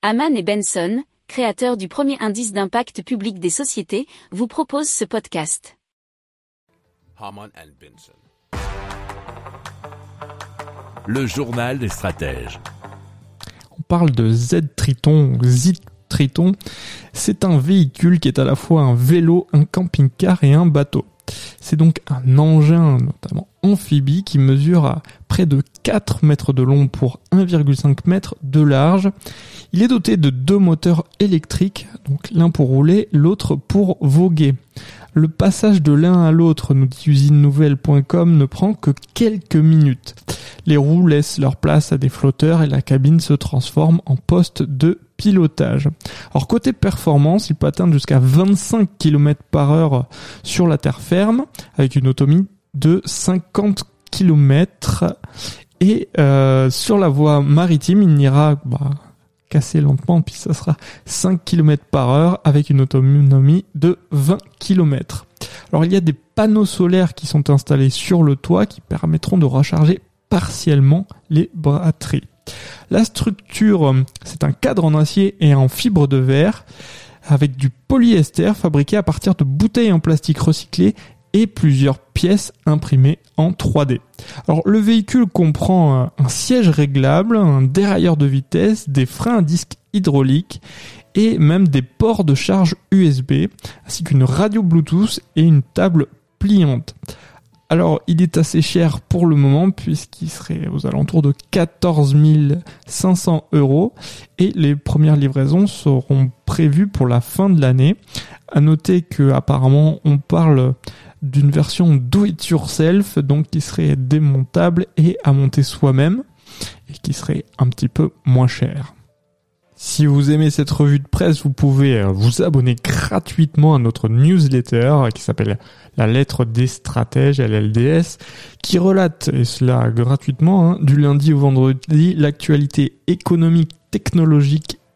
Haman et Benson, créateurs du premier indice d'impact public des sociétés, vous proposent ce podcast. Haman and Benson. Le journal des stratèges. On parle de Z-Triton, Z-Triton. C'est un véhicule qui est à la fois un vélo, un camping-car et un bateau. C'est donc un engin, notamment amphibie, qui mesure à près de 4 mètres de long pour 1,5 mètre de large. Il est doté de deux moteurs électriques, donc l'un pour rouler, l'autre pour voguer. Le passage de l'un à l'autre, nous dit usinenouvelle.com, ne prend que quelques minutes. Les roues laissent leur place à des flotteurs et la cabine se transforme en poste de pilotage. Alors côté performance, il peut atteindre jusqu'à 25 km par heure sur la terre ferme avec une autonomie de 50 km et euh, sur la voie maritime, il n'ira bah, casser lentement, puis ça sera 5 km par heure avec une autonomie de 20 km. Alors il y a des panneaux solaires qui sont installés sur le toit qui permettront de recharger partiellement les batteries. La structure, c'est un cadre en acier et en fibre de verre avec du polyester fabriqué à partir de bouteilles en plastique recyclées et plusieurs pièces imprimées en 3D. Alors le véhicule comprend un siège réglable, un dérailleur de vitesse, des freins à disque hydrauliques et même des ports de charge USB, ainsi qu'une radio Bluetooth et une table pliante. Alors, il est assez cher pour le moment puisqu'il serait aux alentours de 14 500 euros et les premières livraisons seront prévues pour la fin de l'année. À noter que apparemment on parle d'une version do it yourself, donc qui serait démontable et à monter soi-même, et qui serait un petit peu moins cher. Si vous aimez cette revue de presse, vous pouvez euh, vous abonner gratuitement à notre newsletter qui s'appelle La lettre des stratèges, LLDS, qui relate, et cela gratuitement, hein, du lundi au vendredi, l'actualité économique, technologique